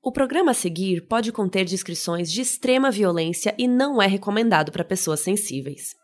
O programa a seguir pode conter descrições de extrema violência e não é recomendado para pessoas sensíveis.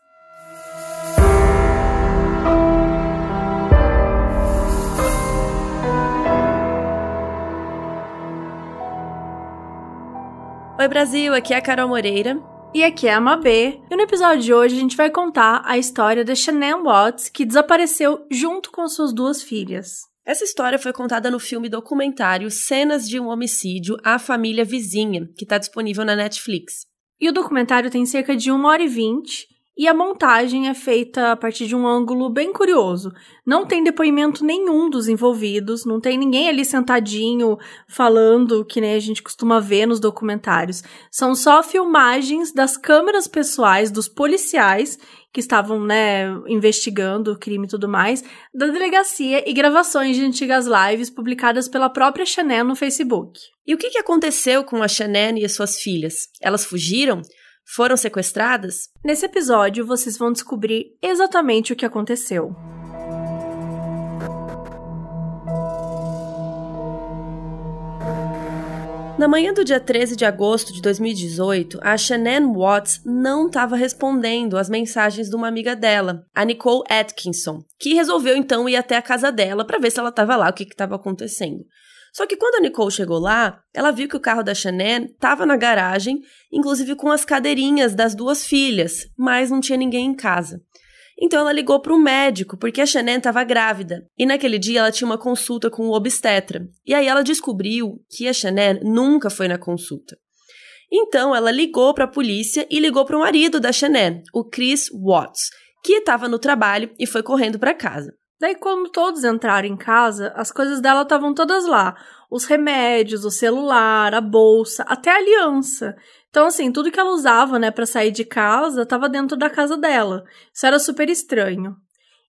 Oi Brasil, aqui é a Carol Moreira. E aqui é a Mabê. E no episódio de hoje a gente vai contar a história da Chanel Watts, que desapareceu junto com suas duas filhas. Essa história foi contada no filme documentário Cenas de um Homicídio A Família Vizinha, que está disponível na Netflix. E o documentário tem cerca de 1 hora e 20 e a montagem é feita a partir de um ângulo bem curioso. Não tem depoimento nenhum dos envolvidos, não tem ninguém ali sentadinho falando que nem a gente costuma ver nos documentários. São só filmagens das câmeras pessoais dos policiais que estavam, né, investigando o crime e tudo mais, da delegacia e gravações de antigas lives publicadas pela própria Chanel no Facebook. E o que, aconteceu com a Chanel e as suas filhas? Elas fugiram? Foram sequestradas? Nesse episódio, vocês vão descobrir exatamente o que aconteceu. Na manhã do dia 13 de agosto de 2018, a Shannon Watts não estava respondendo às mensagens de uma amiga dela, a Nicole Atkinson, que resolveu então ir até a casa dela para ver se ela estava lá, o que estava acontecendo. Só que quando a Nicole chegou lá, ela viu que o carro da Chanel estava na garagem, inclusive com as cadeirinhas das duas filhas, mas não tinha ninguém em casa. Então ela ligou para um médico, porque a Chanel estava grávida. E naquele dia ela tinha uma consulta com o obstetra. E aí ela descobriu que a Chanel nunca foi na consulta. Então ela ligou para a polícia e ligou para o marido da Chanel, o Chris Watts, que estava no trabalho e foi correndo para casa. Daí, quando todos entraram em casa, as coisas dela estavam todas lá: os remédios, o celular, a bolsa, até a aliança. Então, assim, tudo que ela usava, né, para sair de casa, estava dentro da casa dela. Isso era super estranho.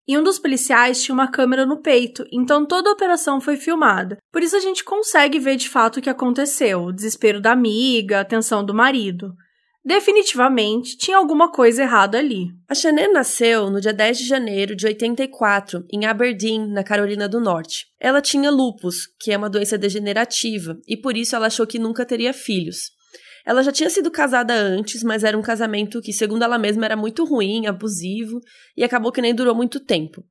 E um dos policiais tinha uma câmera no peito, então toda a operação foi filmada. Por isso a gente consegue ver de fato o que aconteceu: o desespero da amiga, a tensão do marido. Definitivamente tinha alguma coisa errada ali. A Chanel nasceu no dia 10 de janeiro de 84, em Aberdeen, na Carolina do Norte. Ela tinha lupus, que é uma doença degenerativa, e por isso ela achou que nunca teria filhos. Ela já tinha sido casada antes, mas era um casamento que, segundo ela mesma, era muito ruim, abusivo, e acabou que nem durou muito tempo.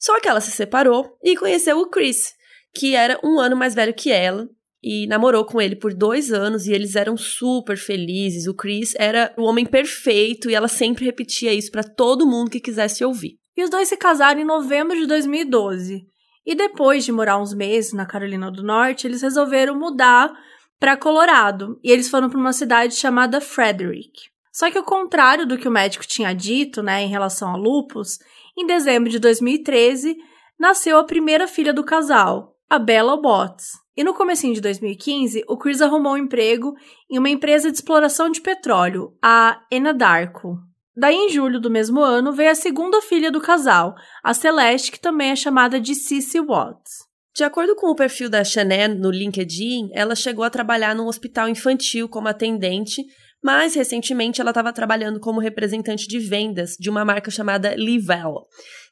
Só que ela se separou e conheceu o Chris, que era um ano mais velho que ela, e namorou com ele por dois anos e eles eram super felizes. O Chris era o homem perfeito e ela sempre repetia isso para todo mundo que quisesse ouvir. E os dois se casaram em novembro de 2012. E depois de morar uns meses na Carolina do Norte, eles resolveram mudar para Colorado e eles foram para uma cidade chamada Frederick. Só que ao contrário do que o médico tinha dito, né, em relação a lupus, em dezembro de 2013 nasceu a primeira filha do casal, a Bella Watts. E no comecinho de 2015, o Chris arrumou um emprego em uma empresa de exploração de petróleo, a Enadarko. Daí, em julho do mesmo ano, veio a segunda filha do casal, a Celeste, que também é chamada de Cissy Watts. De acordo com o perfil da Chanel no LinkedIn, ela chegou a trabalhar num hospital infantil como atendente, mas recentemente ela estava trabalhando como representante de vendas de uma marca chamada Livell,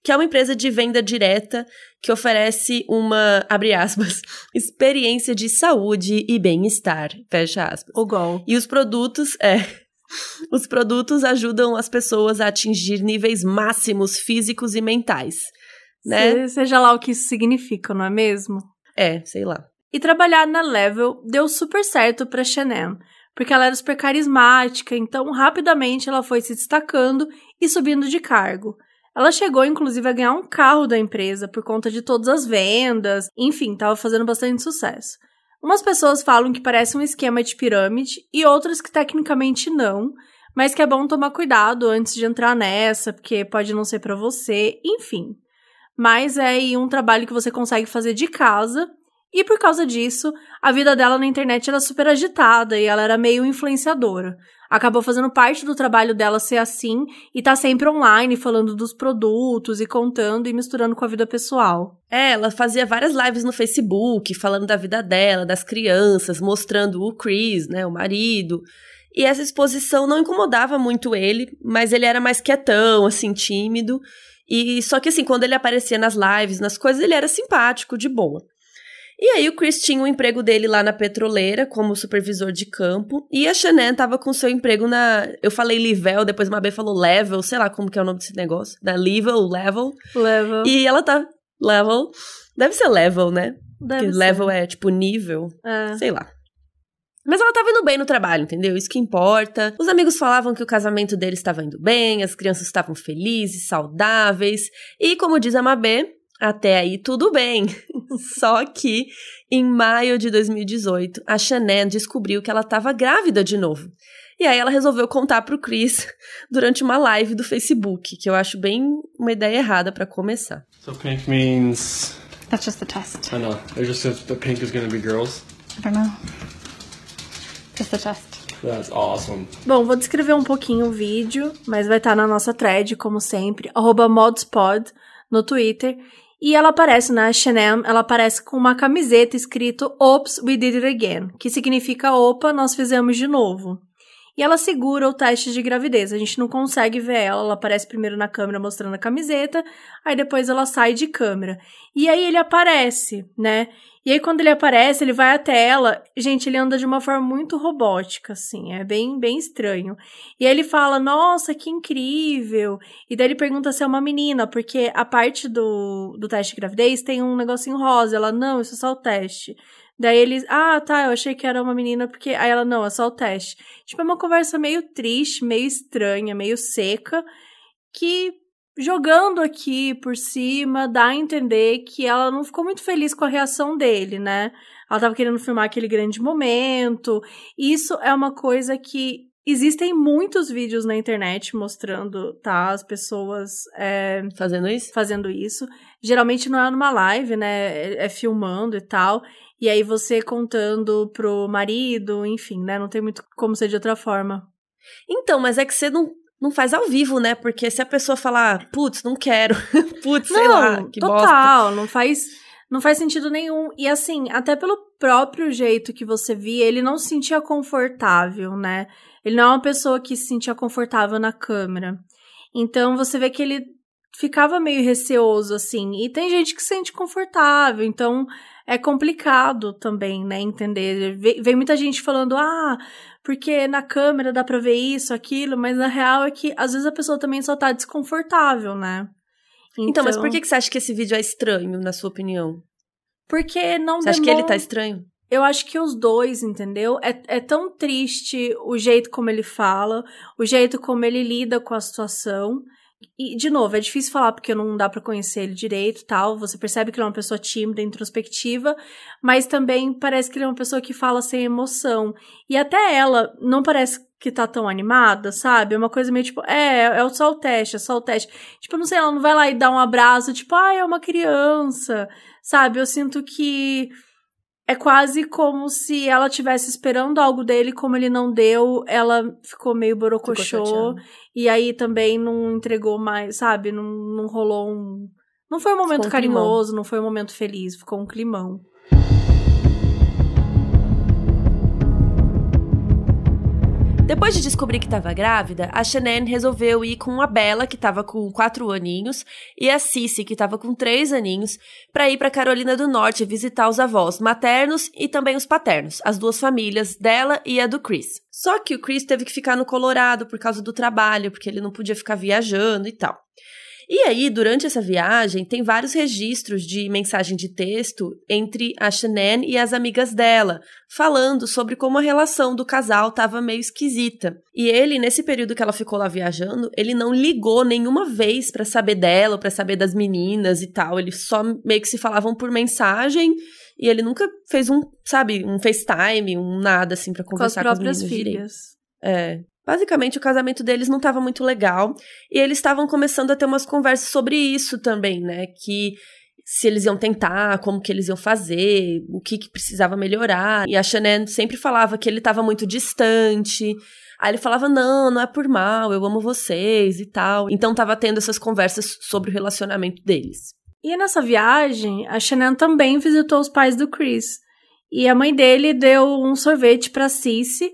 que é uma empresa de venda direta que oferece uma, abre aspas, experiência de saúde e bem-estar, fecha aspas. O gol. E os produtos, é, os produtos ajudam as pessoas a atingir níveis máximos físicos e mentais, né? seja lá o que isso significa, não é mesmo? É, sei lá. E trabalhar na Level deu super certo para Chanel, porque ela era super carismática, então rapidamente ela foi se destacando e subindo de cargo. Ela chegou, inclusive, a ganhar um carro da empresa por conta de todas as vendas, enfim, estava fazendo bastante sucesso. Umas pessoas falam que parece um esquema de pirâmide e outras que tecnicamente não, mas que é bom tomar cuidado antes de entrar nessa, porque pode não ser para você, enfim. Mas é aí um trabalho que você consegue fazer de casa e por causa disso, a vida dela na internet era super agitada e ela era meio influenciadora. Acabou fazendo parte do trabalho dela ser assim e tá sempre online falando dos produtos e contando e misturando com a vida pessoal. É, ela fazia várias lives no Facebook falando da vida dela, das crianças, mostrando o Chris, né, o marido. E essa exposição não incomodava muito ele, mas ele era mais quietão, assim, tímido. E só que assim, quando ele aparecia nas lives, nas coisas, ele era simpático, de boa. E aí o Chris tinha o emprego dele lá na petroleira como supervisor de campo e a Shannon tava com seu emprego na, eu falei Livel, depois uma B falou Level, sei lá como que é o nome desse negócio, da Level, Level. Level. E ela tá Level. Deve ser Level, né? Deve Porque ser. level é tipo nível, É. sei lá. Mas ela tava indo bem no trabalho, entendeu? Isso que importa. Os amigos falavam que o casamento deles estava indo bem, as crianças estavam felizes, saudáveis. E como diz a Mabê, até aí tudo bem. Só que em maio de 2018, a Shannon descobriu que ela estava grávida de novo. E aí ela resolveu contar pro Chris durante uma live do Facebook, que eu acho bem uma ideia errada pra começar. So pink means That's just the test. I know. It just says the pink is gonna be girls. I don't know. Just the test. That's awesome. Bom, vou descrever um pouquinho o vídeo, mas vai estar na nossa thread, como sempre, arroba modspod no Twitter. E ela aparece na H&M, ela aparece com uma camiseta escrito Oops, we did it again, que significa opa, nós fizemos de novo. E ela segura o teste de gravidez. A gente não consegue ver ela, ela aparece primeiro na câmera mostrando a camiseta, aí depois ela sai de câmera. E aí ele aparece, né? E aí, quando ele aparece, ele vai até ela. Gente, ele anda de uma forma muito robótica, assim. É bem, bem estranho. E aí ele fala, nossa, que incrível. E daí ele pergunta se é uma menina, porque a parte do, do teste de gravidez tem um negocinho rosa. Ela, não, isso é só o teste. Daí eles, ah, tá, eu achei que era uma menina, porque. Aí ela, não, é só o teste. Tipo, é uma conversa meio triste, meio estranha, meio seca, que jogando aqui por cima, dá a entender que ela não ficou muito feliz com a reação dele, né? Ela tava querendo filmar aquele grande momento. Isso é uma coisa que existem muitos vídeos na internet mostrando, tá? As pessoas é, Fazendo isso? fazendo isso. Geralmente não é numa live, né? É, é filmando e tal. E aí você contando pro marido, enfim, né? Não tem muito como ser de outra forma. Então, mas é que você não, não faz ao vivo, né? Porque se a pessoa falar, putz, não quero, putz, sei lá, que bosta. total, não faz, não faz sentido nenhum. E assim, até pelo próprio jeito que você via, ele não se sentia confortável, né? Ele não é uma pessoa que se sentia confortável na câmera. Então você vê que ele ficava meio receoso, assim. E tem gente que se sente confortável, então é complicado também, né? Entender. Vem muita gente falando, ah, porque na câmera dá pra ver isso, aquilo, mas na real é que às vezes a pessoa também só tá desconfortável, né? Então, mas por que, que você acha que esse vídeo é estranho, na sua opinião? Porque não Você acha que ele tá estranho? Eu acho que os dois, entendeu? É, é tão triste o jeito como ele fala, o jeito como ele lida com a situação. E, de novo, é difícil falar porque não dá pra conhecer ele direito tal. Você percebe que ele é uma pessoa tímida, introspectiva, mas também parece que ele é uma pessoa que fala sem emoção. E até ela não parece que tá tão animada, sabe? É uma coisa meio tipo, é, é só o teste, é só o teste. Tipo, não sei, ela não vai lá e dar um abraço, tipo, ah, é uma criança, sabe? Eu sinto que é quase como se ela tivesse esperando algo dele, como ele não deu, ela ficou meio borocochô. E aí também não entregou mais, sabe? Não, não rolou um. Não foi um momento um climão. carinhoso, não foi um momento feliz, ficou um climão. Depois de descobrir que estava grávida, a Shannon resolveu ir com a Bella, que estava com quatro aninhos, e a Cici, que estava com três aninhos, para ir para Carolina do Norte visitar os avós maternos e também os paternos, as duas famílias dela e a do Chris. Só que o Chris teve que ficar no Colorado por causa do trabalho, porque ele não podia ficar viajando e tal. E aí, durante essa viagem, tem vários registros de mensagem de texto entre a Shannon e as amigas dela, falando sobre como a relação do casal estava meio esquisita. E ele, nesse período que ela ficou lá viajando, ele não ligou nenhuma vez pra saber dela, pra saber das meninas e tal. Eles só meio que se falavam por mensagem e ele nunca fez um, sabe, um FaceTime, um nada assim pra Com as conversar com, as próprias direito. filhas. É. Basicamente, o casamento deles não estava muito legal. E eles estavam começando a ter umas conversas sobre isso também, né? Que se eles iam tentar, como que eles iam fazer, o que, que precisava melhorar. E a Shannon sempre falava que ele estava muito distante. Aí ele falava, não, não é por mal, eu amo vocês e tal. Então tava tendo essas conversas sobre o relacionamento deles. E nessa viagem, a Shannon também visitou os pais do Chris. E a mãe dele deu um sorvete pra Cici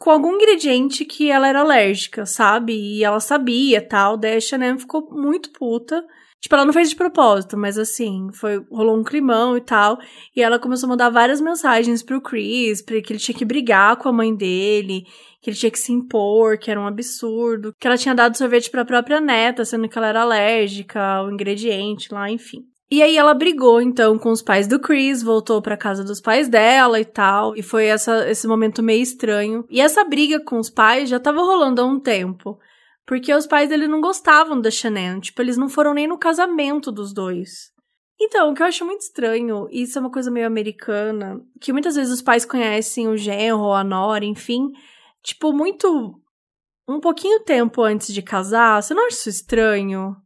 com algum ingrediente que ela era alérgica, sabe? E ela sabia tal. Daí a ficou muito puta. Tipo, ela não fez de propósito, mas assim, foi rolou um climão e tal. E ela começou a mandar várias mensagens pro Chris, pra que ele tinha que brigar com a mãe dele, que ele tinha que se impor, que era um absurdo, que ela tinha dado sorvete pra própria neta, sendo que ela era alérgica ao ingrediente lá, enfim. E aí ela brigou então com os pais do Chris, voltou para casa dos pais dela e tal, e foi essa, esse momento meio estranho. E essa briga com os pais já tava rolando há um tempo. Porque os pais dele não gostavam da Shannon. Tipo, eles não foram nem no casamento dos dois. Então, o que eu acho muito estranho, e isso é uma coisa meio americana, que muitas vezes os pais conhecem o genro, a nora, enfim, tipo, muito. um pouquinho tempo antes de casar. Você não acha isso estranho?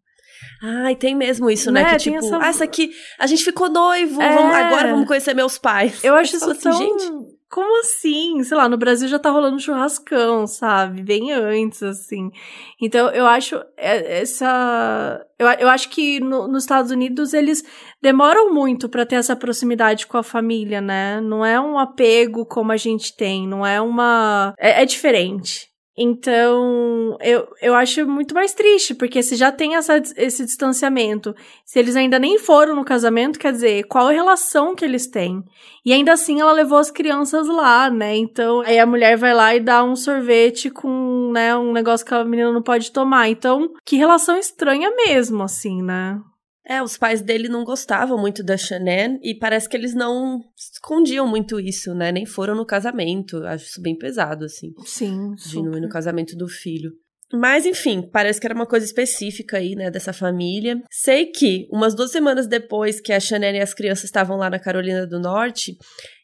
Ai, tem mesmo isso, né? Né, Que tipo, essa- ah, essa aqui, a gente ficou noivo, É. vamos- agora vamos conhecer meus pais. Eu acho isso assim, tão. gente. Como assim? Sei lá, no Brasil já tá rolando churrascão, sabe? Bem antes, assim. Então, eu acho é, essa. Eu, eu acho que no- nos Estados Unidos eles demoram muito pra ter essa proximidade com a família, né? Não é um apego como a gente tem, não é uma. É, é diferente. Então, eu, eu acho muito mais triste, porque se já tem essa, esse distanciamento, se eles ainda nem foram no casamento, quer dizer, qual a relação que eles têm? E ainda assim ela levou as crianças lá, né? Então, aí a mulher vai lá e dá um sorvete com, né, um negócio que a menina não pode tomar. Então, que relação estranha mesmo, assim, né? É, os pais dele não gostavam muito da Shannon e parece que eles não escondiam muito isso, né? Nem foram no casamento. Acho isso bem pesado, assim, Sim, de não ir no casamento do filho. Mas, enfim, parece que era uma coisa específica aí, né, dessa família. Sei que, umas duas semanas depois que a Shannon e as crianças estavam lá na Carolina do Norte,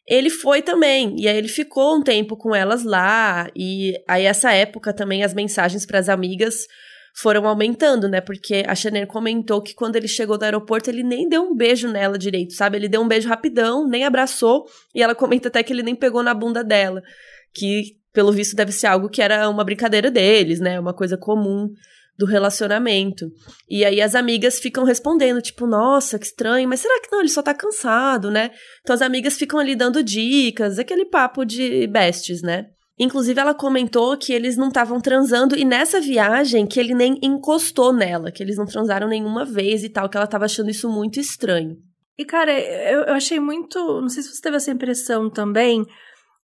ele foi também. E aí ele ficou um tempo com elas lá. E aí, essa época também, as mensagens para as amigas foram aumentando, né? Porque a Chanel comentou que quando ele chegou no aeroporto, ele nem deu um beijo nela direito, sabe? Ele deu um beijo rapidão, nem abraçou, e ela comenta até que ele nem pegou na bunda dela. Que, pelo visto, deve ser algo que era uma brincadeira deles, né? Uma coisa comum do relacionamento. E aí as amigas ficam respondendo, tipo, nossa, que estranho, mas será que não? Ele só tá cansado, né? Então as amigas ficam ali dando dicas, aquele papo de bestes, né? Inclusive, ela comentou que eles não estavam transando e nessa viagem que ele nem encostou nela, que eles não transaram nenhuma vez e tal, que ela tava achando isso muito estranho. E, cara, eu, eu achei muito. Não sei se você teve essa impressão também,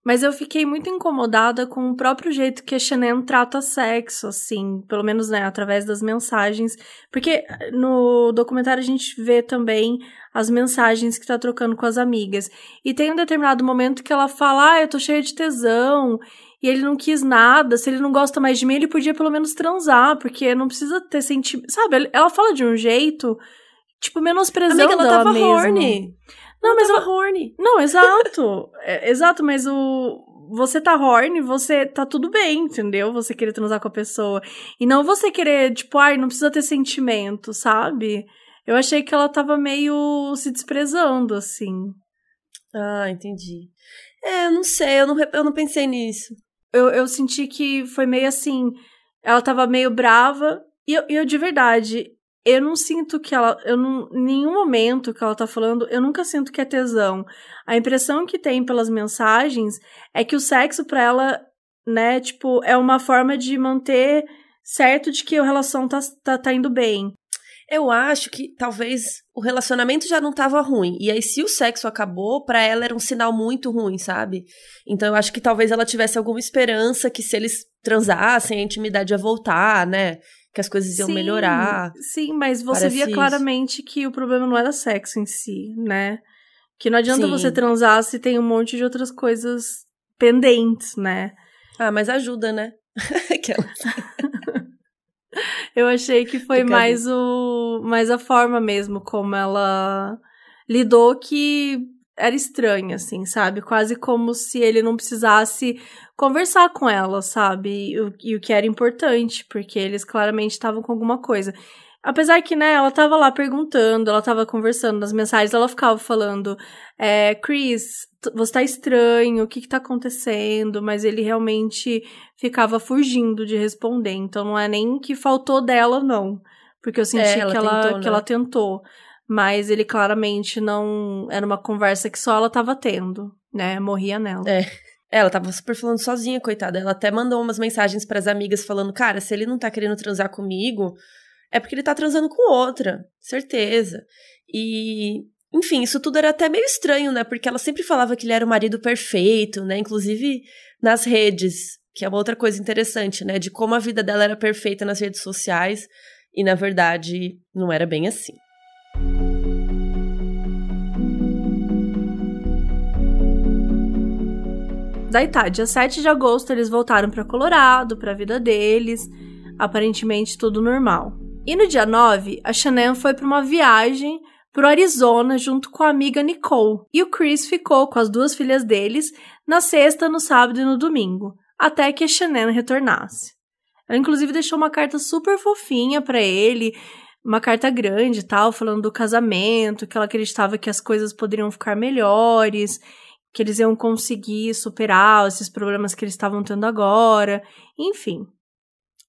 mas eu fiquei muito incomodada com o próprio jeito que a Chanel trata sexo, assim, pelo menos, né, através das mensagens. Porque no documentário a gente vê também as mensagens que tá trocando com as amigas. E tem um determinado momento que ela fala: Ah, eu tô cheia de tesão. E ele não quis nada, se ele não gosta mais de mim, ele podia pelo menos transar, porque não precisa ter sentimento. Sabe, ela fala de um jeito, tipo, menosprezando Amiga, ela ela tava mesma. horny. Não, mas tava horny. não, exato. É, exato, mas o. Você tá horny, você tá tudo bem, entendeu? Você querer transar com a pessoa. E não você querer, tipo, ai, não precisa ter sentimento, sabe? Eu achei que ela tava meio se desprezando, assim. Ah, entendi. É, eu não sei, eu não, eu não pensei nisso. Eu, eu senti que foi meio assim. Ela tava meio brava. E eu, e eu, de verdade, eu não sinto que ela. Eu não, nenhum momento que ela tá falando, eu nunca sinto que é tesão. A impressão que tem pelas mensagens é que o sexo pra ela, né, tipo, é uma forma de manter certo de que a relação tá, tá, tá indo bem. Eu acho que talvez o relacionamento já não tava ruim. E aí, se o sexo acabou, pra ela era um sinal muito ruim, sabe? Então eu acho que talvez ela tivesse alguma esperança que se eles transassem, a intimidade ia voltar, né? Que as coisas iam Sim, melhorar. Sim, mas você Parece via isso. claramente que o problema não era sexo em si, né? Que não adianta Sim. você transar se tem um monte de outras coisas pendentes, né? Ah, mas ajuda, né? Aquela. Eu achei que foi mais o mais a forma mesmo como ela lidou que era estranha, assim, sabe? Quase como se ele não precisasse conversar com ela, sabe? E, o- e o que era importante, porque eles claramente estavam com alguma coisa. Apesar que, né, ela tava lá perguntando, ela tava conversando nas mensagens, ela ficava falando, é, Chris, você tá estranho, o que que tá acontecendo? Mas ele realmente ficava fugindo de responder, então não é nem que faltou dela, não. Porque eu senti É, ela que, ela, tentou, que né? ela tentou. Mas ele claramente não. Era uma conversa que só ela tava tendo, né? Morria nela. É. Ela tava super falando sozinha, coitada. Ela até mandou umas mensagens pras amigas falando: Cara, se ele não tá querendo transar comigo, é porque ele tá transando com outra, certeza. E, enfim, isso tudo era até meio estranho, né? Porque ela sempre falava que ele era o marido perfeito, né? Inclusive nas redes, que é uma outra coisa interessante, né? De como a vida dela era perfeita nas redes sociais e, na verdade, não era bem assim. Daí tá, dia 7 de agosto eles voltaram para Colorado, para a vida deles, aparentemente tudo normal. E no dia 9, a Shannon foi para uma viagem pro Arizona junto com a amiga Nicole. E o Chris ficou com as duas filhas deles na sexta, no sábado e no domingo, até que a Shannon retornasse. Ela inclusive deixou uma carta super fofinha para ele, uma carta grande tal, falando do casamento, que ela acreditava que as coisas poderiam ficar melhores que eles iam conseguir superar esses problemas que eles estavam tendo agora, enfim.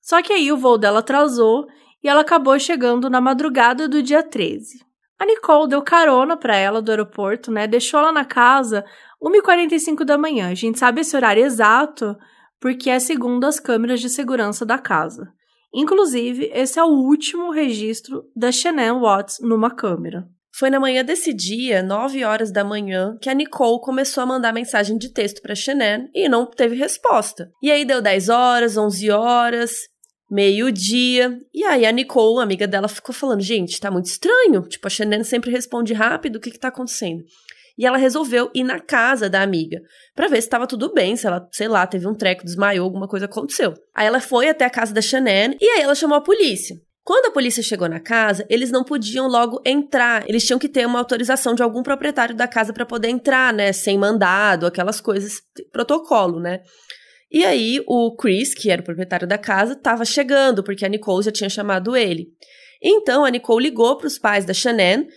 Só que aí o voo dela atrasou e ela acabou chegando na madrugada do dia 13. A Nicole deu carona para ela do aeroporto, né? Deixou ela na casa 1h45 da manhã. A gente sabe esse horário exato porque é segundo as câmeras de segurança da casa. Inclusive, esse é o último registro da Chanel Watts numa câmera. Foi na manhã desse dia, 9 horas da manhã, que a Nicole começou a mandar mensagem de texto para Shannon e não teve resposta. E aí deu 10 horas, 11 horas, meio-dia. E aí a Nicole, amiga dela, ficou falando: gente, tá muito estranho. Tipo, a Shannon sempre responde rápido, o que que tá acontecendo? E ela resolveu ir na casa da amiga para ver se estava tudo bem, se ela, sei lá, teve um treco, desmaiou, alguma coisa aconteceu. Aí ela foi até a casa da Shannon e aí ela chamou a polícia. Quando a polícia chegou na casa, eles não podiam logo entrar. Eles tinham que ter uma autorização de algum proprietário da casa para poder entrar, né? Sem mandado, aquelas coisas, protocolo, né? E aí o Chris, que era o proprietário da casa, estava chegando, porque a Nicole já tinha chamado ele. Então a Nicole ligou para os pais da Shannon,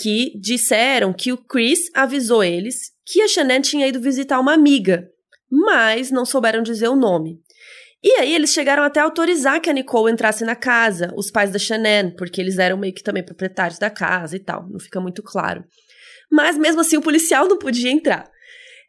que disseram que o Chris avisou eles que a Shannon tinha ido visitar uma amiga, mas não souberam dizer o nome. E aí eles chegaram até a autorizar que a Nicole entrasse na casa, os pais da Shannon, porque eles eram meio que também proprietários da casa e tal, não fica muito claro. Mas mesmo assim o policial não podia entrar.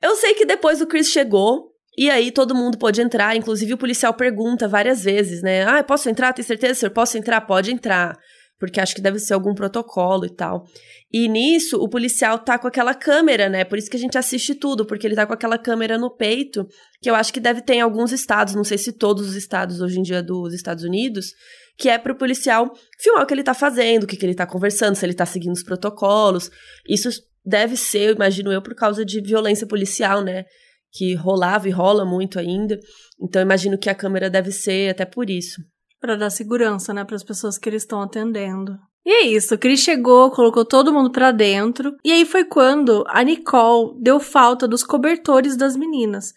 Eu sei que depois o Chris chegou, e aí todo mundo pôde entrar, inclusive o policial pergunta várias vezes, né? Ah, posso entrar? Tem certeza, senhor? Posso entrar? Pode entrar porque acho que deve ser algum protocolo e tal. E nisso, o policial tá com aquela câmera, né? Por isso que a gente assiste tudo, porque ele tá com aquela câmera no peito, que eu acho que deve ter em alguns estados, não sei se todos os estados hoje em dia dos Estados Unidos, que é pro policial filmar o que ele tá fazendo, o que, que ele tá conversando, se ele tá seguindo os protocolos. Isso deve ser, imagino eu, por causa de violência policial, né? Que rolava e rola muito ainda. Então, imagino que a câmera deve ser até por isso para dar segurança, né, para as pessoas que eles estão atendendo. E é isso, o Chris chegou, colocou todo mundo para dentro, e aí foi quando a Nicole deu falta dos cobertores das meninas.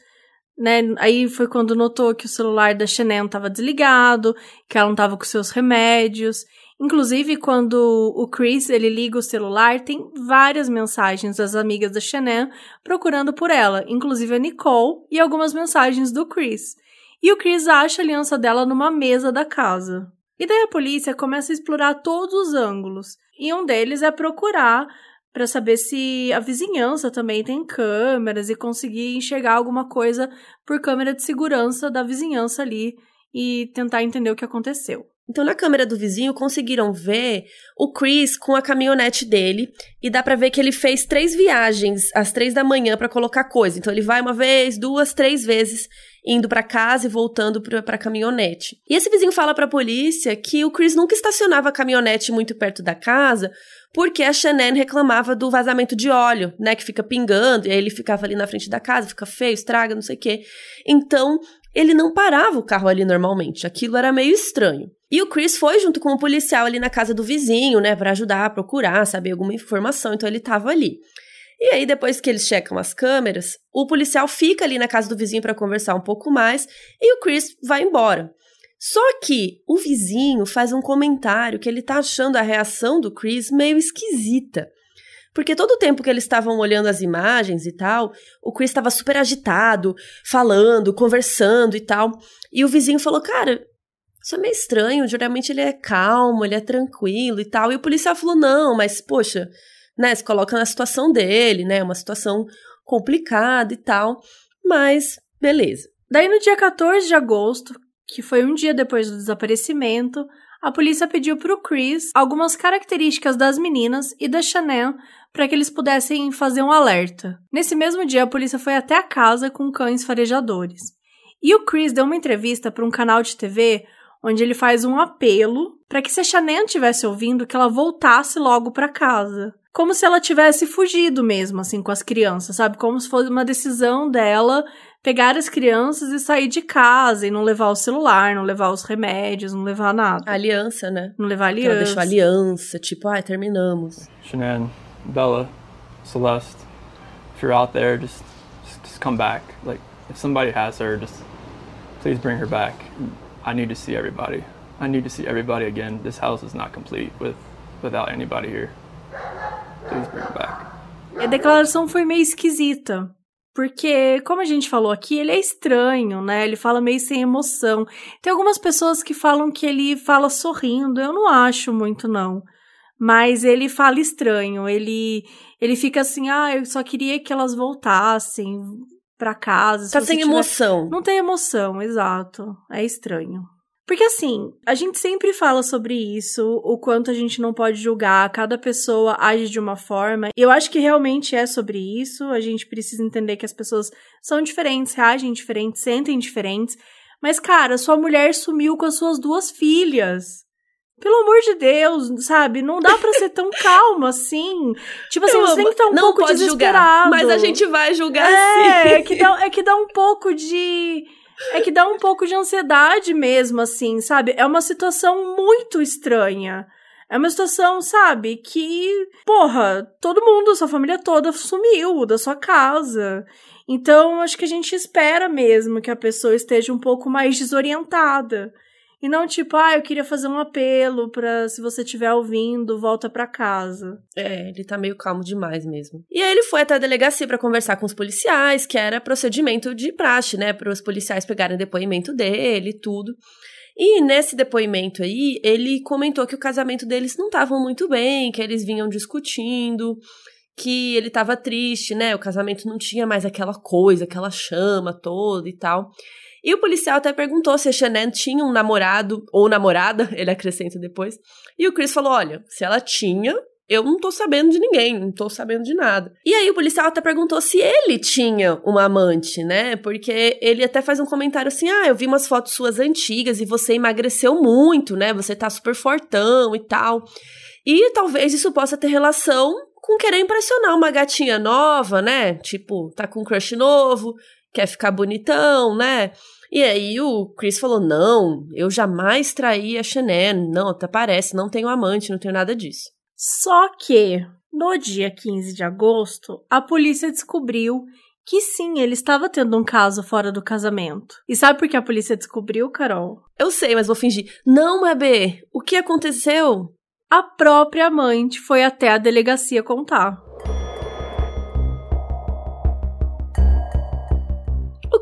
Né? Aí foi quando notou que o celular da Chanel estava desligado, que ela não estava com seus remédios. Inclusive, quando o Chris ele liga o celular, tem várias mensagens das amigas da Chanel procurando por ela, inclusive a Nicole e algumas mensagens do Chris. E o Chris acha a aliança dela numa mesa da casa. E daí a polícia começa a explorar todos os ângulos. E um deles é procurar para saber se a vizinhança também tem câmeras e conseguir enxergar alguma coisa por câmera de segurança da vizinhança ali e tentar entender o que aconteceu. Então, na câmera do vizinho, conseguiram ver o Chris com a caminhonete dele. E dá pra ver que ele fez três viagens às três da manhã para colocar coisa. Então, ele vai uma vez, duas, três vezes indo para casa e voltando pra caminhonete. E esse vizinho fala pra polícia que o Chris nunca estacionava a caminhonete muito perto da casa porque a Shannon reclamava do vazamento de óleo, né, que fica pingando, e aí ele ficava ali na frente da casa, fica feio, estraga, não sei o quê. Então, ele não parava o carro ali normalmente. Aquilo era meio estranho. E o Chris foi junto com o policial ali na casa do vizinho, né, para ajudar a procurar, saber alguma informação, então ele tava ali. E aí, depois que eles checam as câmeras, o policial fica ali na casa do vizinho para conversar um pouco mais e o Chris vai embora. Só que o vizinho faz um comentário que ele tá achando a reação do Chris meio esquisita. Porque todo o tempo que eles estavam olhando as imagens e tal, o Chris estava super agitado, falando, conversando e tal. E o vizinho falou: Cara, isso é meio estranho. Geralmente ele é calmo, ele é tranquilo e tal. E o policial falou: Não, mas poxa, né? Se coloca na situação dele, né? Uma situação complicada e tal. Mas, beleza. Daí no dia 14 de agosto, que foi um dia depois do desaparecimento, a polícia pediu para o Chris algumas características das meninas e da Chanel para que eles pudessem fazer um alerta. Nesse mesmo dia, a polícia foi até a casa com cães farejadores. E o Chris deu uma entrevista para um canal de TV onde ele faz um apelo para que se a Chanel estivesse ouvindo, que ela voltasse logo para casa. Como se ela tivesse fugido mesmo, assim, com as crianças, sabe? Como se fosse uma decisão dela pegar as crianças e sair de casa e não levar o celular, não levar os remédios, não levar nada. aliança, né? Não levar Que ela aliança. deixou aliança, tipo, ai, terminamos. Shanann, Bella, Celeste, if you're out there, just, just just come back. Like if somebody has her, just please bring her back. I need to see everybody. I need to see everybody again. This house is not complete with without anybody here. Please bring her back. A declaração foi meio esquisita. Porque, como a gente falou aqui, ele é estranho, né? Ele fala meio sem emoção. Tem algumas pessoas que falam que ele fala sorrindo. Eu não acho muito, não. Mas ele fala estranho. Ele, ele fica assim, ah, eu só queria que elas voltassem pra casa. se Tá sem tiver- emoção. Não tem emoção, exato. É estranho. Porque assim, a gente sempre fala sobre isso, o quanto a gente não pode julgar, cada pessoa age de uma forma. E eu acho que realmente é sobre isso. A gente precisa entender que as pessoas são diferentes, reagem diferentes, sentem diferentes. Mas, cara, sua mulher sumiu com as suas duas filhas. Pelo amor de Deus, sabe? Não dá pra ser tão calmo assim. Tipo assim, Eu você tem que estar um não pouco pode desesperado. julgar, mas a gente vai julgar É, sim. é que, dá, é que dá um pouco de. É que dá um pouco de ansiedade mesmo, assim, sabe? É uma situação muito estranha. É uma situação, sabe, que, porra, todo mundo, sua família toda sumiu da sua casa. Então, acho que a gente espera mesmo que a pessoa esteja um pouco mais desorientada. E não tipo, ah, eu queria fazer um apelo pra, se você estiver ouvindo, volta pra casa. É, ele tá meio calmo demais mesmo. E aí ele foi até a delegacia pra conversar com os policiais, que era procedimento de praxe, né, para os policiais pegarem depoimento dele e tudo. E nesse depoimento aí, ele comentou que o casamento deles não tava muito bem, que eles vinham discutindo, que ele tava triste, né? O casamento não tinha mais aquela coisa, aquela chama toda e tal. E o policial até perguntou se a Shannon tinha um namorado ou namorada, ele acrescenta depois. E o Chris falou: olha, se ela tinha, eu não tô sabendo de ninguém, não tô sabendo de nada. E aí o policial até perguntou se ele tinha uma amante, né? Porque ele até faz um comentário assim: ah, eu vi umas fotos suas antigas e você emagreceu muito, né? Você tá super fortão e tal. E talvez isso possa ter relação com querer impressionar uma gatinha nova, né? Tipo, tá com um crush novo, quer ficar bonitão, né? E aí o Chris falou: não, eu jamais traí a Shannon. Não, até parece, não tenho amante, não tenho nada disso. Só que, no dia 15 de agosto, a polícia descobriu que sim, ele estava tendo um caso fora do casamento. E sabe por que a polícia descobriu, Carol? Eu sei, mas vou fingir. Não, bebê, o que aconteceu? A própria amante foi até a delegacia contar.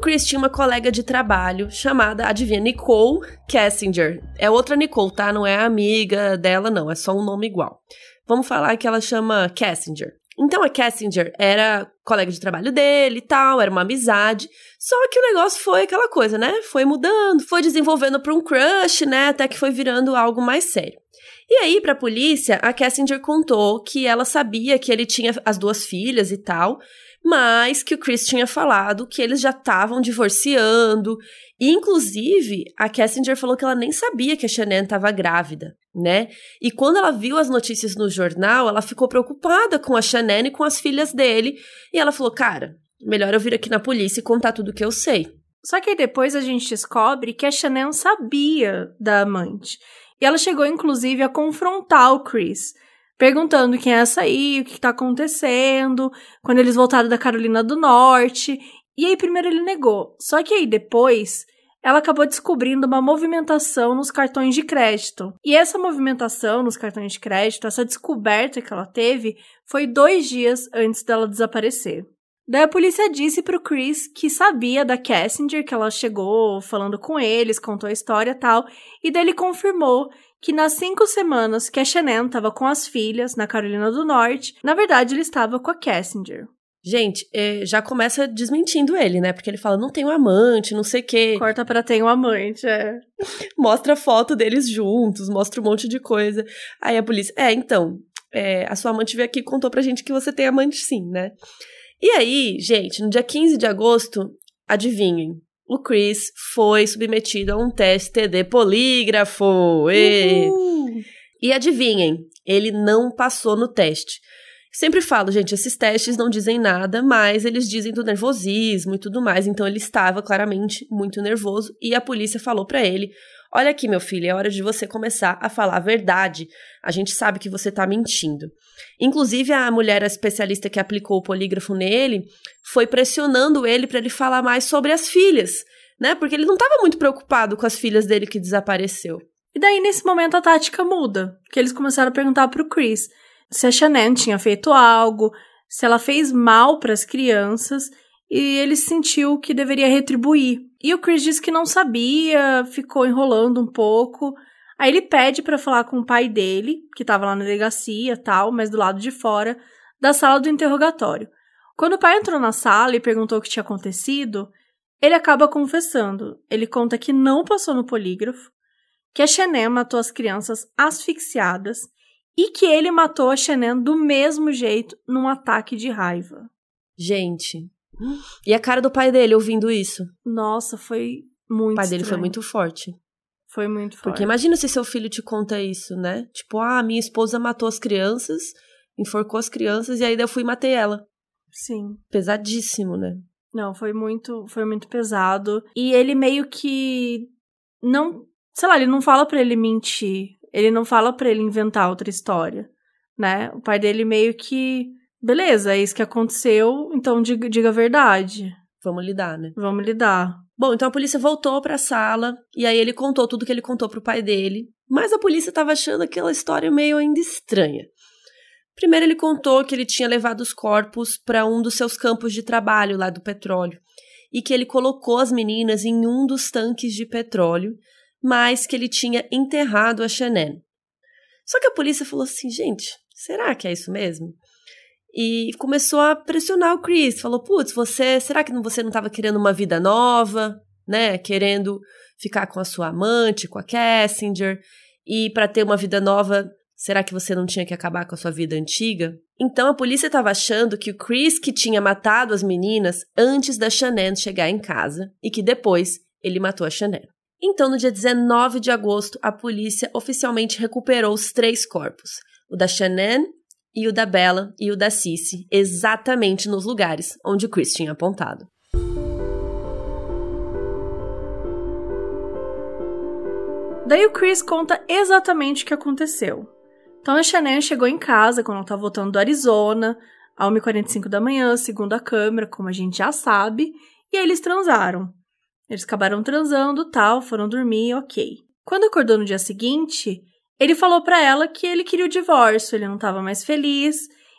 Chris tinha uma colega de trabalho chamada, adivinha, Nicole Kessinger. É outra Nicole, tá? Não é amiga dela, não. É só um nome igual. Vamos falar que ela chama Kessinger. Então a Kessinger era colega de trabalho dele e tal, era uma amizade. Só que o negócio foi aquela coisa, né? Foi mudando, foi desenvolvendo para um crush, né? Até que foi virando algo mais sério. E aí, pra polícia, a Kessinger contou que ela sabia que ele tinha as duas filhas e tal, mas que o Chris tinha falado que eles já estavam divorciando. E, inclusive, a Kessinger falou que ela nem sabia que a Shannon estava grávida, né? E quando ela viu as notícias no jornal, ela ficou preocupada com a Shannon e com as filhas dele. E ela falou: cara, melhor eu vir aqui na polícia e contar tudo que eu sei. Só que aí depois a gente descobre que a Chanel sabia da amante. E ela chegou, inclusive, a confrontar o Chris, perguntando quem é essa aí, o que tá acontecendo, quando eles voltaram da Carolina do Norte. E aí, primeiro ele negou. Só que aí depois, ela acabou descobrindo uma movimentação nos cartões de crédito. E essa movimentação nos cartões de crédito, essa descoberta que ela teve, foi dois dias antes dela desaparecer. Daí a polícia disse pro Chris que sabia da Kessinger, que ela chegou falando com eles, contou a história e tal, e daí ele confirmou que nas cinco semanas que a Shannon estava com as filhas na Carolina do Norte, na verdade ele estava com a Kessinger. Gente, é, já começa desmentindo ele, né? Porque ele fala, não tenho amante, não sei o quê. Corta pra um amante, é. Mostra foto deles juntos, mostra um monte de coisa. Aí a polícia, é, então, é, a sua amante veio aqui e contou pra gente que você tem amante sim, né? E aí, gente, no dia 15 de agosto, adivinhem, o Chris foi submetido a um teste de polígrafo. E, e adivinhem, ele não passou no teste. Sempre falo, gente, esses testes não dizem nada, mas eles dizem do nervosismo e tudo mais. Então ele estava claramente muito nervoso e a polícia falou para ele: Olha aqui, meu filho, é hora de você começar a falar a verdade. A gente sabe que você tá mentindo. Inclusive, a mulher a especialista que aplicou o polígrafo nele foi pressionando ele para ele falar mais sobre as filhas, né? Porque ele não estava muito preocupado com as filhas dele que desapareceu. E daí, nesse momento, a tática muda. Que eles começaram a perguntar pro Chris se a Shannon tinha feito algo, se ela fez mal para as crianças, e ele sentiu que deveria retribuir. E o Chris disse que não sabia, ficou enrolando um pouco. Aí ele pede para falar com o pai dele, que estava lá na delegacia, tal, mas do lado de fora da sala do interrogatório. Quando o pai entrou na sala e perguntou o que tinha acontecido, ele acaba confessando. Ele conta que não passou no polígrafo, que a Chené matou as crianças asfixiadas e que ele matou a Shannon do mesmo jeito num ataque de raiva. Gente. E a cara do pai dele ouvindo isso? Nossa, foi muito O pai dele estranho. foi muito forte. Foi muito forte. Porque imagina se seu filho te conta isso, né? Tipo, ah, minha esposa matou as crianças, enforcou as crianças e aí eu fui e matei ela. Sim. Pesadíssimo, né? Não, foi muito, foi muito pesado. E ele meio que não, sei lá, ele não fala para ele mentir. Ele não fala para ele inventar outra história, né? O pai dele meio que, beleza, é isso que aconteceu, então diga, diga a verdade. Vamos lidar, né? Vamos lidar. Bom, então a polícia voltou pra sala e aí ele contou tudo que ele contou pro pai dele, mas a polícia tava achando aquela história meio ainda estranha. Primeiro ele contou que ele tinha levado os corpos para um dos seus campos de trabalho lá do petróleo e que ele colocou as meninas em um dos tanques de petróleo, mas que ele tinha enterrado a Shannon. Só que a polícia falou assim, gente, será que é isso mesmo? E começou a pressionar o Chris, falou, putz, você, será que você não estava querendo uma vida nova, né? Querendo ficar com a sua amante, com a Cassinger, e para ter uma vida nova, será que você não tinha que acabar com a sua vida antiga? Então a polícia estava achando que o Chris que tinha matado as meninas antes da Shannon chegar em casa e que depois ele matou a Shannon. Então, no dia 19 de agosto, a polícia oficialmente recuperou os três corpos: o da Shannon e o da Bella e o da Cici, exatamente nos lugares onde o Chris tinha apontado. Daí o Chris conta exatamente o que aconteceu. Então a Shannon chegou em casa quando ela estava voltando do Arizona, a 1h45 da manhã, segundo a câmera, como a gente já sabe, e aí eles transaram. Eles acabaram transando, tal, foram dormir, ok. Quando acordou no dia seguinte, ele falou para ela que ele queria o divórcio, ele não estava mais feliz,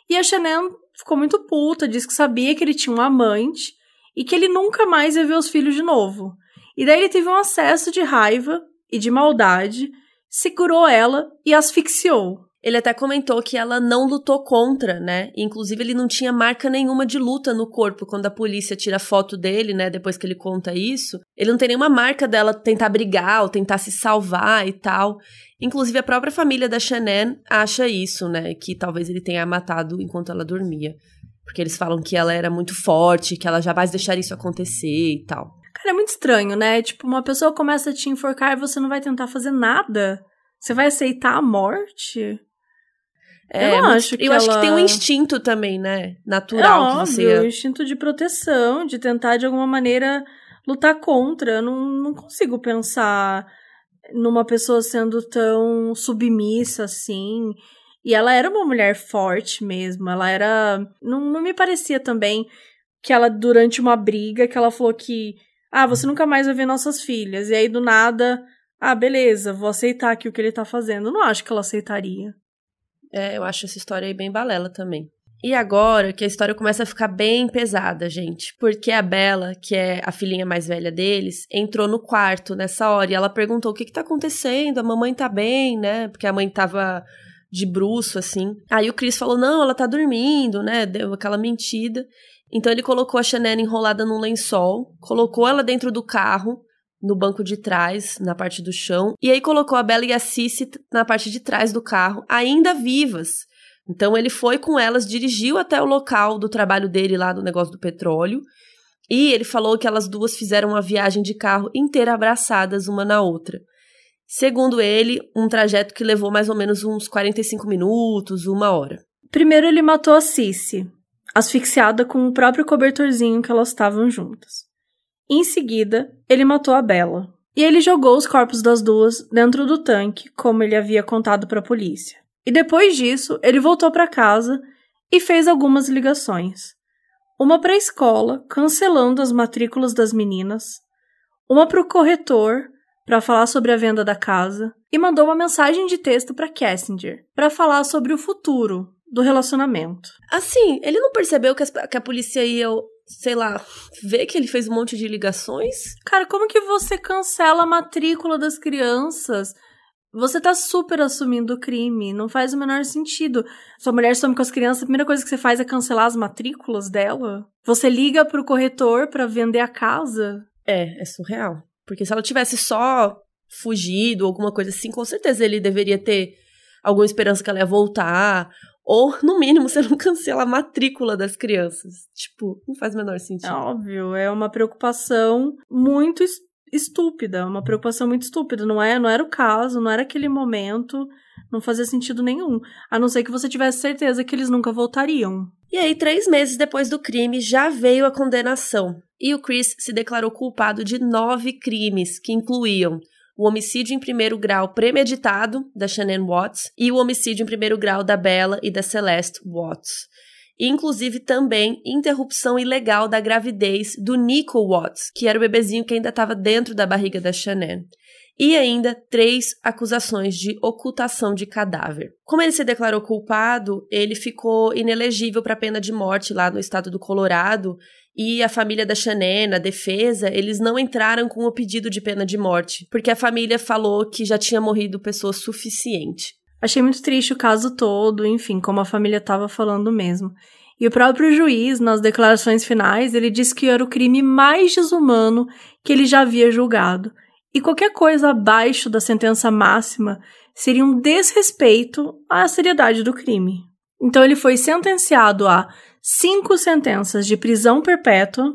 e a Shannon ficou muito puta, disse que sabia que ele tinha um amante e que ele nunca mais ia ver os filhos de novo. E daí ele teve um acesso de raiva e de maldade, segurou ela e asfixiou. Ele até comentou que ela não lutou contra, né? Inclusive, ele não tinha marca nenhuma de luta no corpo quando a polícia tira foto dele, né? Depois que ele conta isso. Ele não tem nenhuma marca dela tentar brigar ou tentar se salvar e tal. Inclusive, a própria família da Shannon acha isso, né? Que talvez ele tenha matado enquanto ela dormia. Porque eles falam que ela era muito forte, que ela jamais deixaria isso acontecer e tal. Cara, é muito estranho, né? Tipo, uma pessoa começa a te enforcar e você não vai tentar fazer nada. Você vai aceitar a morte? É, eu não muito- acho que eu acho que ela- tem um instinto também, né? É Natural que óbvio, você. o instinto de proteção, de tentar de alguma maneira lutar contra. Eu não, não consigo pensar numa pessoa sendo tão submissa assim. E ela era uma mulher forte mesmo. Ela era. Não, não me parecia também que ela, durante uma briga, que ela falou que. Ah, você nunca mais vai ver nossas filhas. E aí, do nada. Ah, beleza, vou aceitar aqui o que ele tá fazendo. Eu não acho que ela aceitaria. É, eu acho essa história aí bem balela também. E agora que a história começa a ficar bem pesada, gente. Porque a Bela, que é a filhinha mais velha deles, entrou no quarto nessa hora e ela perguntou o que que tá acontecendo, a mamãe tá bem, né? Porque a mãe tava de bruço, assim. Aí o Chris falou, não, ela tá dormindo, né? Deu aquela mentida. Então ele colocou a Shannon enrolada num lençol, colocou ela dentro do carro, no banco de trás, na parte do chão, e aí colocou a Bella e a Cici na parte de trás do carro, ainda vivas. Então ele foi com elas, dirigiu até o local do trabalho dele lá do negócio do petróleo, e ele falou que elas duas fizeram uma viagem de carro inteira abraçadas uma na outra. Segundo ele, um trajeto que levou mais ou menos uns 45 minutos, uma hora. Primeiro ele matou a Cici, asfixiada com o próprio cobertorzinho que elas estavam juntas. Em seguida, ele matou a Bella. E ele jogou os corpos das duas dentro do tanque, como ele havia contado para a polícia. E depois disso, ele voltou para casa e fez algumas ligações. Uma para a escola, cancelando as matrículas das meninas, uma para o corretor, para falar sobre a venda da casa, e mandou uma mensagem de texto para Cassinger, para falar sobre o futuro do relacionamento. Assim, ele não percebeu que a polícia ia, sei lá, ver que ele fez um monte de ligações? Cara, como que você cancela a matrícula das crianças? Você tá super assumindo o crime, não faz o menor sentido. Sua mulher some com as crianças, a primeira coisa que você faz é cancelar as matrículas dela? Você liga pro corretor para vender a casa? É, é surreal. Porque se ela tivesse só fugido, alguma coisa assim, com certeza ele deveria ter alguma esperança que ela ia voltar, ou, no mínimo, você não cancela a matrícula das crianças. Tipo, não faz o menor sentido. É óbvio, é uma preocupação muito estúpida, uma preocupação muito estúpida. Não é, não era o caso, não era aquele momento, não fazia sentido nenhum. A não ser que você tivesse certeza que eles nunca voltariam. E aí, três meses depois do crime, já veio a condenação. E o Chris se declarou culpado de nove crimes, que incluíam o homicídio em primeiro grau premeditado da Shannon Watts e o homicídio em primeiro grau da Bella e da Celeste Watts. Inclusive também interrupção ilegal da gravidez do Nico Watts, que era o bebezinho que ainda estava dentro da barriga da Shannon. E ainda três acusações de ocultação de cadáver. Como ele se declarou culpado, ele ficou inelegível para pena de morte lá no estado do Colorado e a família da Chanel, a defesa, eles não entraram com o pedido de pena de morte, porque a família falou que já tinha morrido pessoa suficiente. Achei muito triste o caso todo, enfim, como a família estava falando mesmo. E o próprio juiz, nas declarações finais, ele disse que era o crime mais desumano que ele já havia julgado. E qualquer coisa abaixo da sentença máxima seria um desrespeito à seriedade do crime. Então ele foi sentenciado a cinco sentenças de prisão perpétua,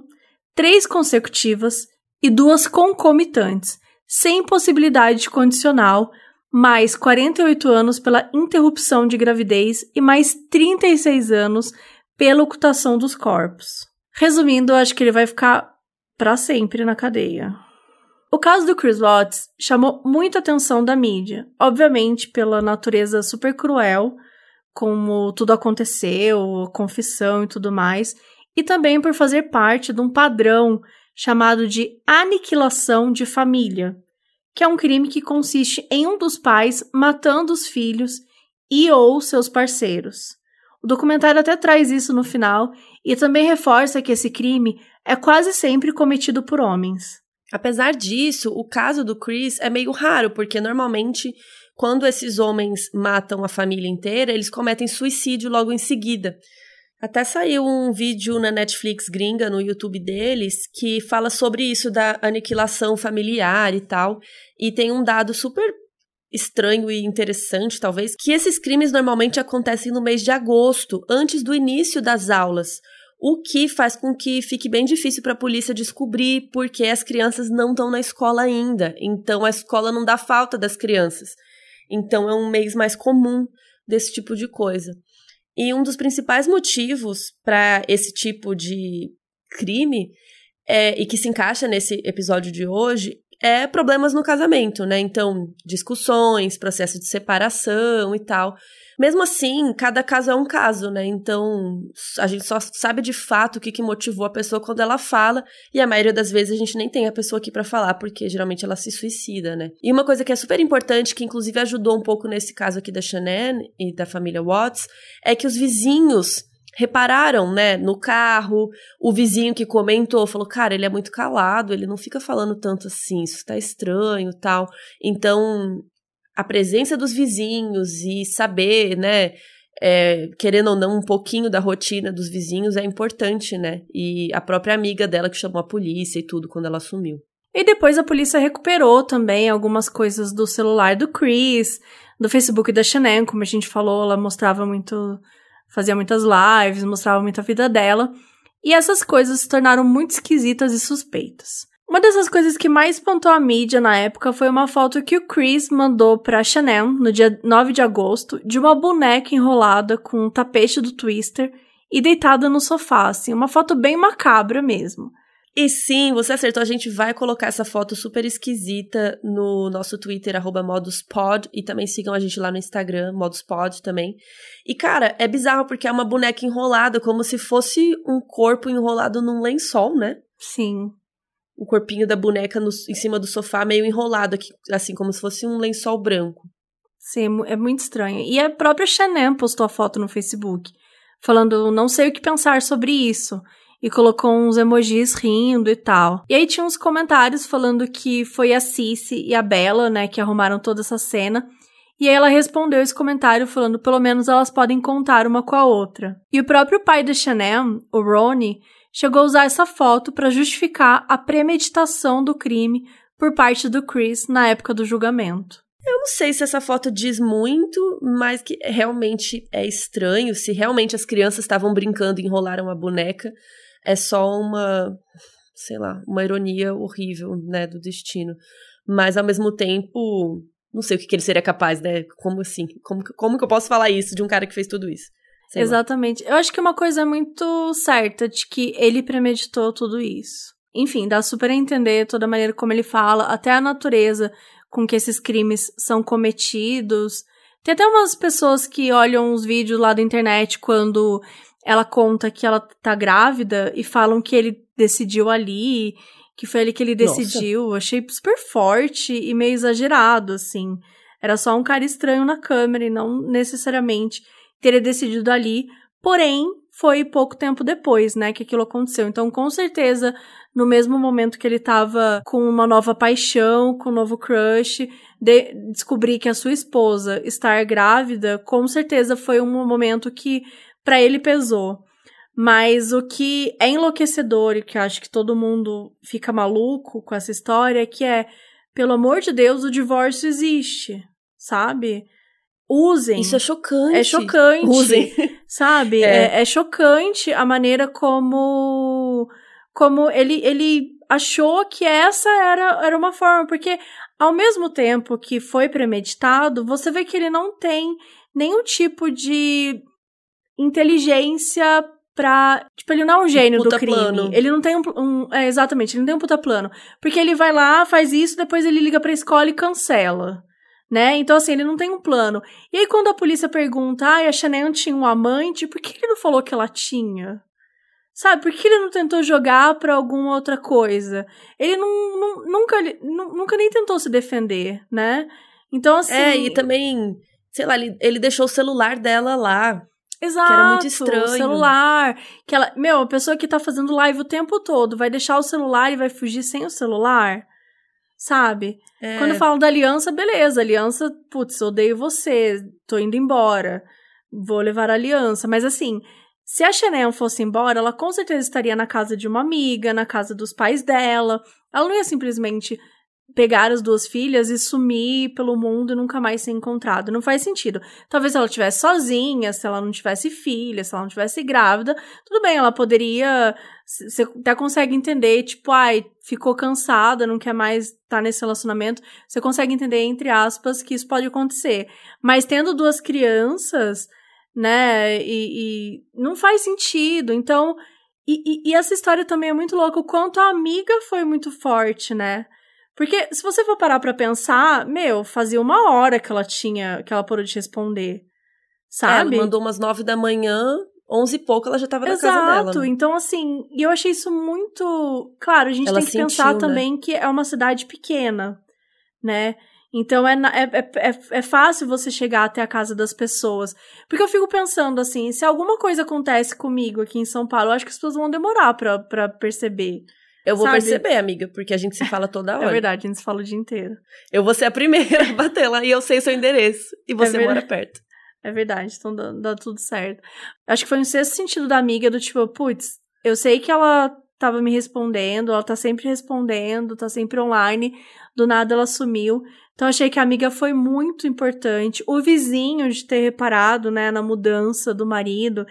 três consecutivas e duas concomitantes, sem possibilidade de condicional, mais 48 anos pela interrupção de gravidez e mais 36 anos pela ocultação dos corpos. Resumindo, acho que ele vai ficar para sempre na cadeia. O caso do Chris Watts chamou muita atenção da mídia, obviamente pela natureza super cruel como tudo aconteceu, confissão e tudo mais, e também por fazer parte de um padrão chamado de aniquilação de família, que é um crime que consiste em um dos pais matando os filhos e ou seus parceiros. O documentário até traz isso no final e também reforça que esse crime é quase sempre cometido por homens. Apesar disso, o caso do Chris é meio raro, porque normalmente quando esses homens matam a família inteira, eles cometem suicídio logo em seguida. Até saiu um vídeo na Netflix gringa, no YouTube deles, que fala sobre isso da aniquilação familiar e tal. E tem um dado super estranho e interessante, talvez, que esses crimes normalmente acontecem no mês de agosto, antes do início das aulas. O que faz com que fique bem difícil para a polícia descobrir porque as crianças não estão na escola ainda. Então a escola não dá falta das crianças. Então é um mês mais comum desse tipo de coisa. E um dos principais motivos para esse tipo de crime é, e que se encaixa nesse episódio de hoje é problemas no casamento, né? Então, discussões, processo de separação e tal. Mesmo assim, cada caso é um caso, né? Então, a gente só sabe de fato o que, que motivou a pessoa quando ela fala, e a maioria das vezes a gente nem tem a pessoa aqui para falar, porque geralmente ela se suicida, né? E uma coisa que é super importante, que inclusive ajudou um pouco nesse caso aqui da Shannon e da família Watts, é que os vizinhos repararam, né, no carro, o vizinho que comentou, falou, cara, ele é muito calado, ele não fica falando tanto assim, isso tá estranho, tal. Então, a presença dos vizinhos e saber, né, é, querendo ou não, um pouquinho da rotina dos vizinhos é importante, né? E a própria amiga dela que chamou a polícia e tudo quando ela sumiu. E depois a polícia recuperou também algumas coisas do celular do Chris, do Facebook da Chanel, como a gente falou, ela mostrava muito, fazia muitas lives, mostrava muita vida dela. E essas coisas se tornaram muito esquisitas e suspeitas. Uma dessas coisas que mais espantou a mídia na época foi uma foto que o Chris mandou pra Chanel no dia 9 de agosto de uma boneca enrolada com um tapete do Twister e deitada no sofá, assim, uma foto bem macabra mesmo. E sim, você acertou, a gente vai colocar essa foto super esquisita no nosso Twitter, arroba moduspod, e também sigam a gente lá no Instagram, moduspod também. E cara, é bizarro porque é uma boneca enrolada, como se fosse um corpo enrolado num lençol, né? Sim o corpinho da boneca no, em cima do sofá, meio enrolado aqui, assim, como se fosse um lençol branco. Sim, é muito estranho. E a própria Chanel postou a foto no Facebook, falando, não sei o que pensar sobre isso. E colocou uns emojis rindo e tal. E aí tinha uns comentários falando que foi a Cici e a Bella, né, que arrumaram toda essa cena. E aí ela respondeu esse comentário falando, pelo menos elas podem contar uma com a outra. E o próprio pai da Chanel, o Ronnie, chegou a usar essa foto para justificar a premeditação do crime por parte do Chris na época do julgamento. Eu não sei se essa foto diz muito, mas que realmente é estranho. Se realmente as crianças estavam brincando e enrolaram a boneca, é só uma, sei lá, uma ironia horrível, né, do destino. Mas ao mesmo tempo, não sei o que, que ele seria capaz, né? Como assim? Como, como que eu posso falar isso de um cara que fez tudo isso? Sei Exatamente. Lá. Eu acho que uma coisa muito certa de que ele premeditou tudo isso. Enfim, dá super a entender toda a maneira como ele fala, até a natureza com que esses crimes são cometidos. Tem até umas pessoas que olham os vídeos lá da internet quando ela conta que ela tá grávida e falam que ele decidiu ali, que foi ali que ele decidiu. Nossa. Achei super forte e meio exagerado, assim. Era só um cara estranho na câmera e não necessariamente teria decidido ali, porém, foi pouco tempo depois, né, que aquilo aconteceu. Então, com certeza, no mesmo momento que ele tava com uma nova paixão, com um novo crush, de descobrir que a sua esposa estar grávida, com certeza foi um momento que para ele pesou. Mas o que é enlouquecedor e que acho que todo mundo fica maluco com essa história é que é, pelo amor de Deus, o divórcio existe, sabe? Usem. Isso é chocante. É chocante. Usem. Sabe? É. é. É, chocante a maneira como. Como ele, ele achou que essa era, era uma forma. Porque, ao mesmo tempo que foi premeditado, você vê que ele não tem nenhum tipo de inteligência pra. Tipo, ele não é um gênio do crime. Plano. Ele não tem um. um é, exatamente, ele não tem um puta plano. Porque ele vai lá, faz isso, depois ele liga pra escola e cancela né? Então, assim, ele não tem um plano. E aí, quando a polícia pergunta, ah, a Chanel tinha um amante, por que ele não falou que ela tinha? Sabe, por que ele não tentou jogar pra alguma outra coisa? Ele não, não nunca, nunca nem tentou se defender, né? Então, assim. É, e também, sei lá, ele, ele deixou o celular dela lá. Exato. Que era muito estranho. O celular. Que ela, meu, a pessoa que tá fazendo live o tempo todo vai deixar o celular e vai fugir sem o celular sabe? É. Quando falam da aliança, beleza, aliança, putz, odeio você, tô indo embora, vou levar a aliança. Mas assim, se a Chanel fosse embora, ela com certeza estaria na casa de uma amiga, na casa dos pais dela. Ela não ia simplesmente pegar as duas filhas e sumir pelo mundo e nunca mais ser encontrado. Não faz sentido. Talvez ela estivesse sozinha, se ela não tivesse filha, se ela não tivesse grávida, tudo bem, ela poderia. Você até consegue entender, tipo, ai, ficou cansada, não quer mais estar tá nesse relacionamento. Você consegue entender, entre aspas, que isso pode acontecer. Mas tendo duas crianças, né, e, e não faz sentido. Então. E, e, e essa história também é muito louca, o quanto a amiga foi muito forte, né? Porque se você for parar pra pensar, meu, fazia uma hora que ela tinha, que ela parou de responder. Sabe? É, ela mandou umas nove da manhã, onze e pouco ela já tava na Exato. casa dela. Né? Então, assim, e eu achei isso muito. Claro, a gente ela tem que sentiu, pensar né? também que é uma cidade pequena, né? Então é, é, é, é, fácil você chegar até a casa das pessoas. Porque eu fico pensando assim, se alguma coisa acontece comigo aqui em São Paulo, eu acho que as pessoas vão demorar pra, pra perceber. Eu vou Sabe? perceber, amiga, porque a gente se fala toda É hora. verdade, a gente se fala o dia inteiro. Eu vou ser a primeira a bater lá e eu sei o seu endereço. E você É mora perto. É verdade, então dá, dá tudo certo. Acho que foi um sexto sentido da amiga do tipo, putz, eu sei que ela tava me respondendo, ela tá sempre respondendo, tá sempre online, do nada ela sumiu. Então achei que a amiga foi muito importante. O vizinho de ter reparado, né, na mudança do marido,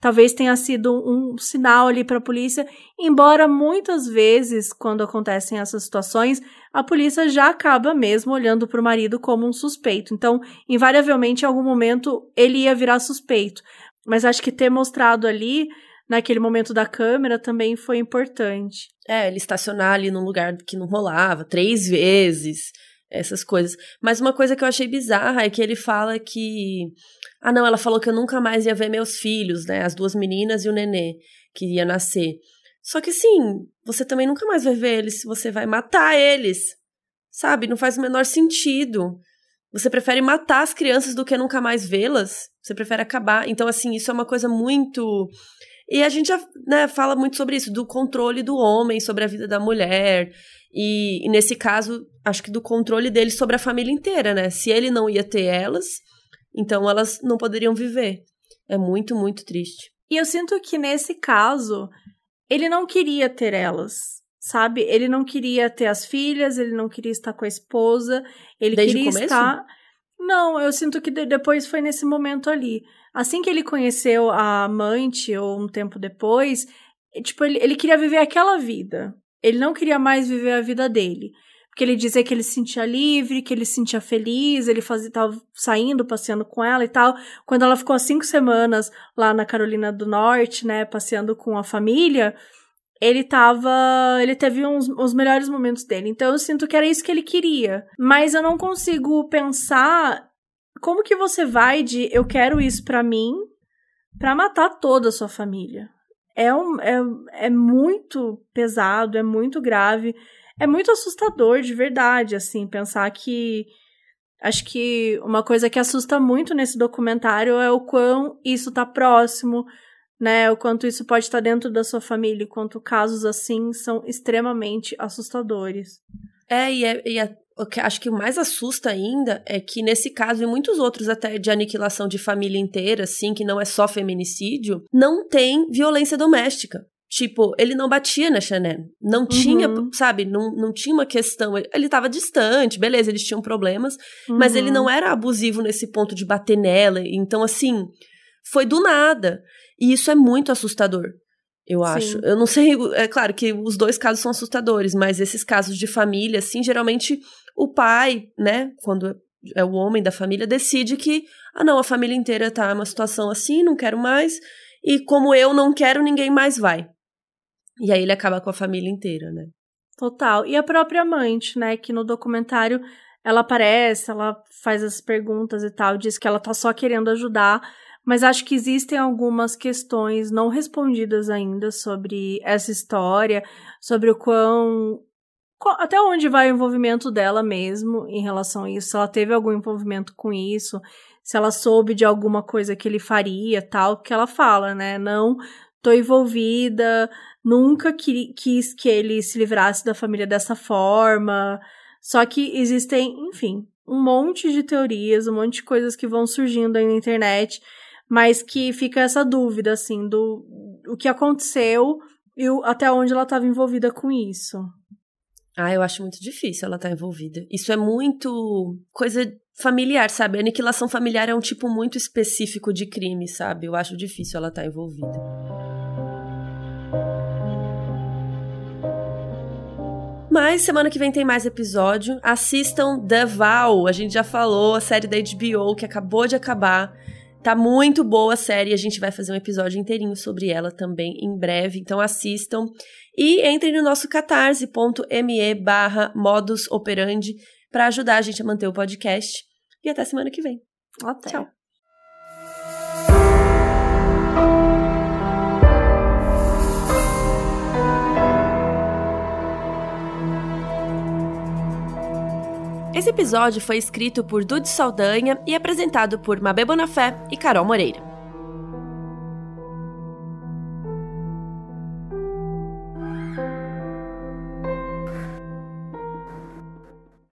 talvez tenha sido um sinal ali para a polícia, embora muitas vezes, quando acontecem essas situações, a polícia já acaba mesmo olhando para o marido como um suspeito. Então, invariavelmente, em algum momento, ele ia virar suspeito. Mas acho que ter mostrado ali, naquele momento da câmera, também foi importante. É, ele estacionar ali num lugar que não rolava três vezes essas coisas. Mas uma coisa que eu achei bizarra é que ele fala que. Ah, não, ela falou que eu nunca mais ia ver meus filhos, né? As duas meninas e o nenê que ia nascer. Só que assim, você também nunca mais vai ver eles se você vai matar eles. Sabe? Não faz o menor sentido. Você prefere matar as crianças do que nunca mais vê-las? Você prefere acabar. Então, assim, isso é uma coisa muito. E a gente já né, fala muito sobre isso, do controle do homem sobre a vida da mulher. E, e, nesse caso, acho que do controle dele sobre a família inteira, né? Se ele não ia ter elas, então elas não poderiam viver. É muito, muito triste. E eu sinto que nesse caso, ele não queria ter elas, sabe? Ele não queria ter as filhas, ele não queria estar com a esposa, ele Desde queria estar. Não, eu sinto que depois foi nesse momento ali. Assim que ele conheceu a amante, ou um tempo depois, tipo, ele, ele queria viver aquela vida. Ele não queria mais viver a vida dele. Porque ele dizia que ele se sentia livre, que ele se sentia feliz, ele fazia, tava saindo, passeando com ela e tal. Quando ela ficou cinco semanas lá na Carolina do Norte, né, passeando com a família, ele tava. Ele teve uns, os melhores momentos dele. Então eu sinto que era isso que ele queria. Mas eu não consigo pensar como que você vai de eu quero isso para mim para matar toda a sua família é, um, é, é muito pesado, é muito grave, é muito assustador de verdade, assim, pensar que. Acho que uma coisa que assusta muito nesse documentário é o quão isso tá próximo, né? O quanto isso pode estar dentro da sua família, o quanto casos assim são extremamente assustadores. É, e, é, e é, o que acho que o mais assusta ainda é que nesse caso e muitos outros até de aniquilação de família inteira, assim, que não é só feminicídio, não tem violência doméstica. Tipo, ele não batia na Chanel. Não tinha, Uhum. sabe, não, não tinha uma questão. Ele, ele tava distante, beleza, eles tinham problemas, mas ele Uhum. não era abusivo nesse ponto de bater nela. Então, assim, foi do nada. E isso é muito assustador. Eu Sim. acho. Eu não sei, é claro que os dois casos são assustadores, mas esses casos de família, assim, geralmente o pai, né, quando é o homem da família, decide que, ah, não, a família inteira tá numa situação assim, não quero mais, e como eu não quero, ninguém mais vai. E aí ele acaba com a família inteira, né? Total. E a própria amante, né? Que no documentário ela aparece, ela faz as perguntas e tal, diz que ela tá só querendo ajudar. Mas acho que existem algumas questões não respondidas ainda sobre essa história, sobre o quão. qual- Até onde vai o envolvimento dela mesmo em relação a isso? Se ela teve algum envolvimento com isso, se ela soube de alguma coisa que ele faria, tal, porque ela fala, né? Não tô envolvida, nunca qui- quis que ele se livrasse da família dessa forma. Só que existem, enfim, um monte de teorias, um monte de coisas que vão surgindo aí na internet, mas que fica essa dúvida, assim, do o que aconteceu e o- até onde ela estava envolvida com isso. Ah, eu acho muito difícil ela estar envolvida. Isso é muito coisa familiar, sabe? A aniquilação familiar é um tipo muito específico de crime, sabe? Eu acho difícil ela estar envolvida. Mas semana que vem tem mais episódio. Assistam The Val, a gente já falou, a série da HBO que acabou de acabar. Tá muito boa a série, a gente vai fazer um episódio inteirinho sobre ela também em breve, então assistam. E entrem no nosso catarse.me barra modus operandi para ajudar a gente a manter o podcast. E até semana que vem. Até. Tchau. Esse episódio foi escrito por Dude Saldanha e apresentado por Mabê Bonafé e Carol Moreira.